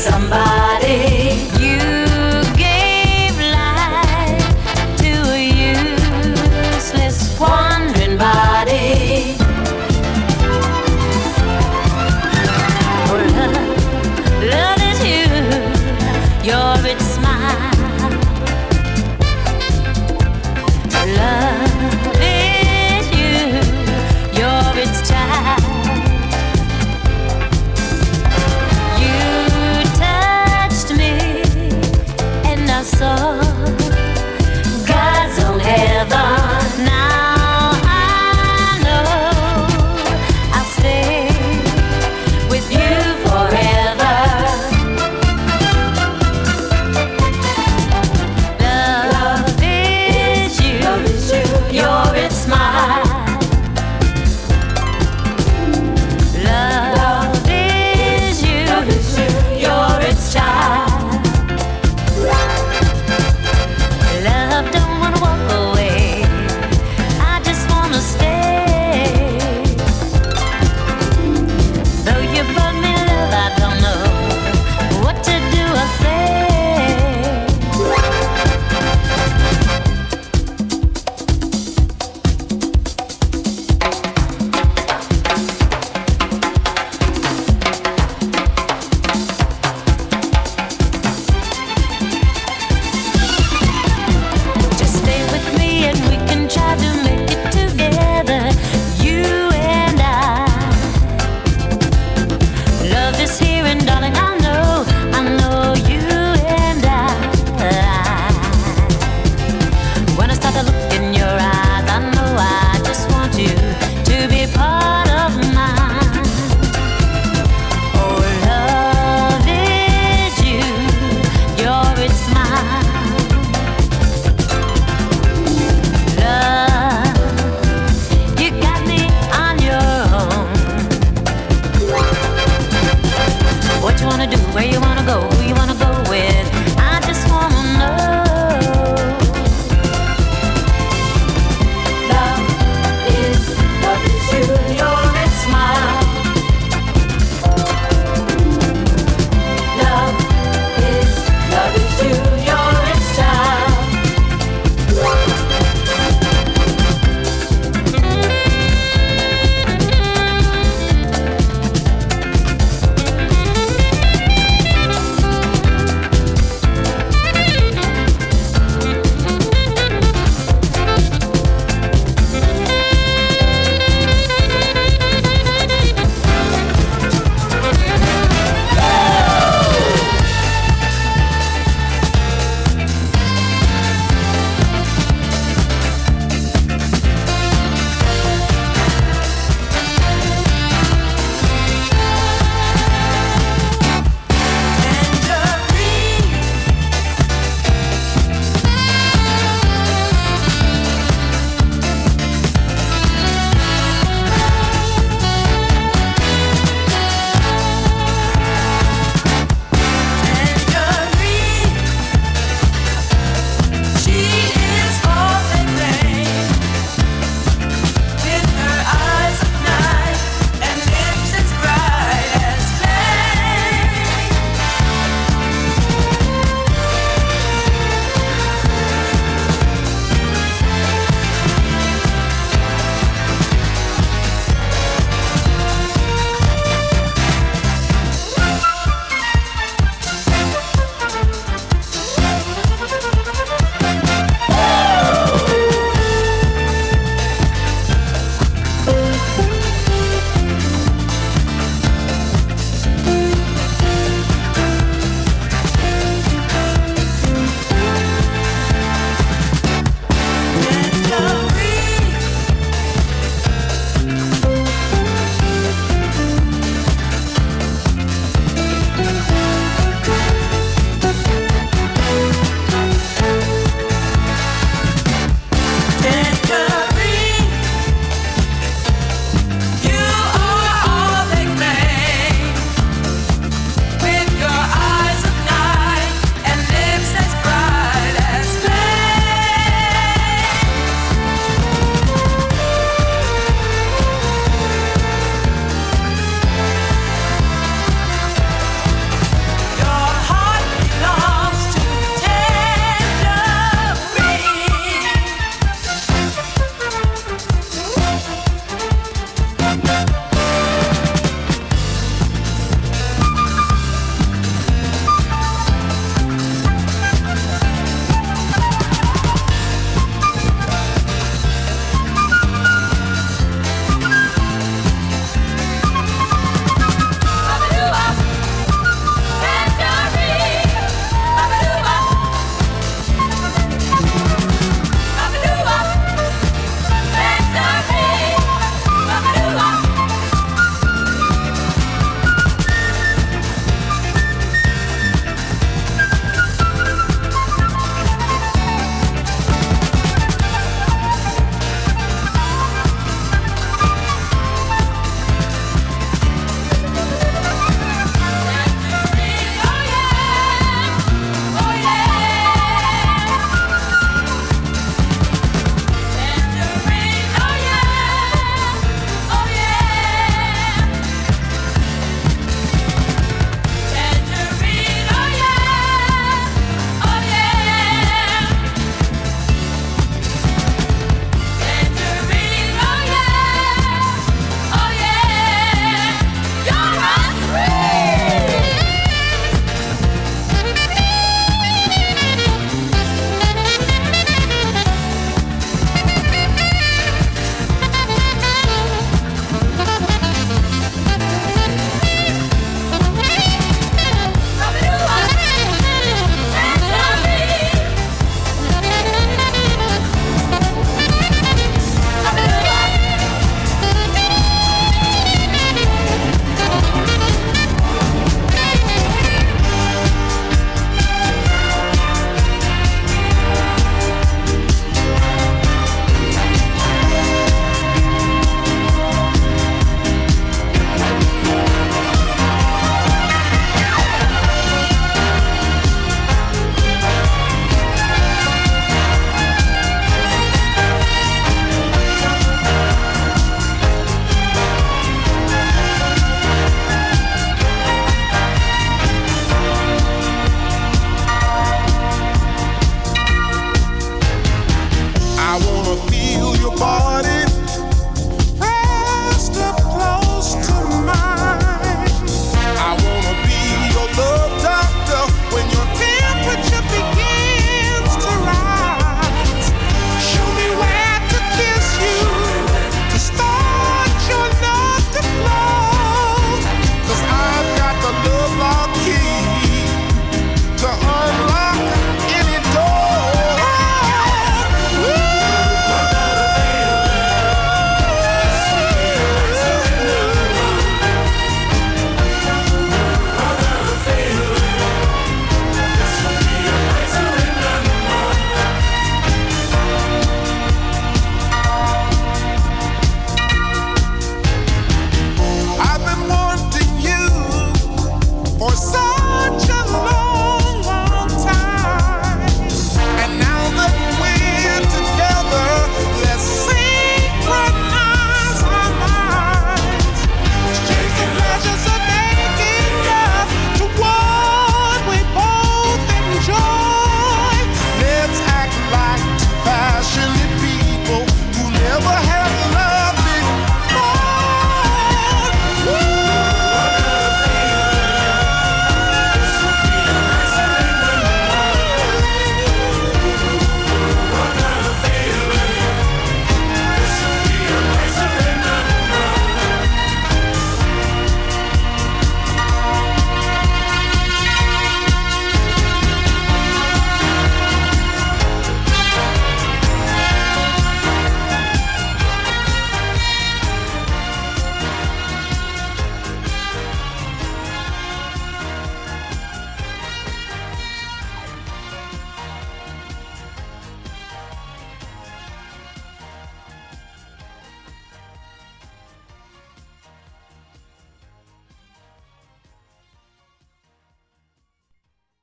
somebody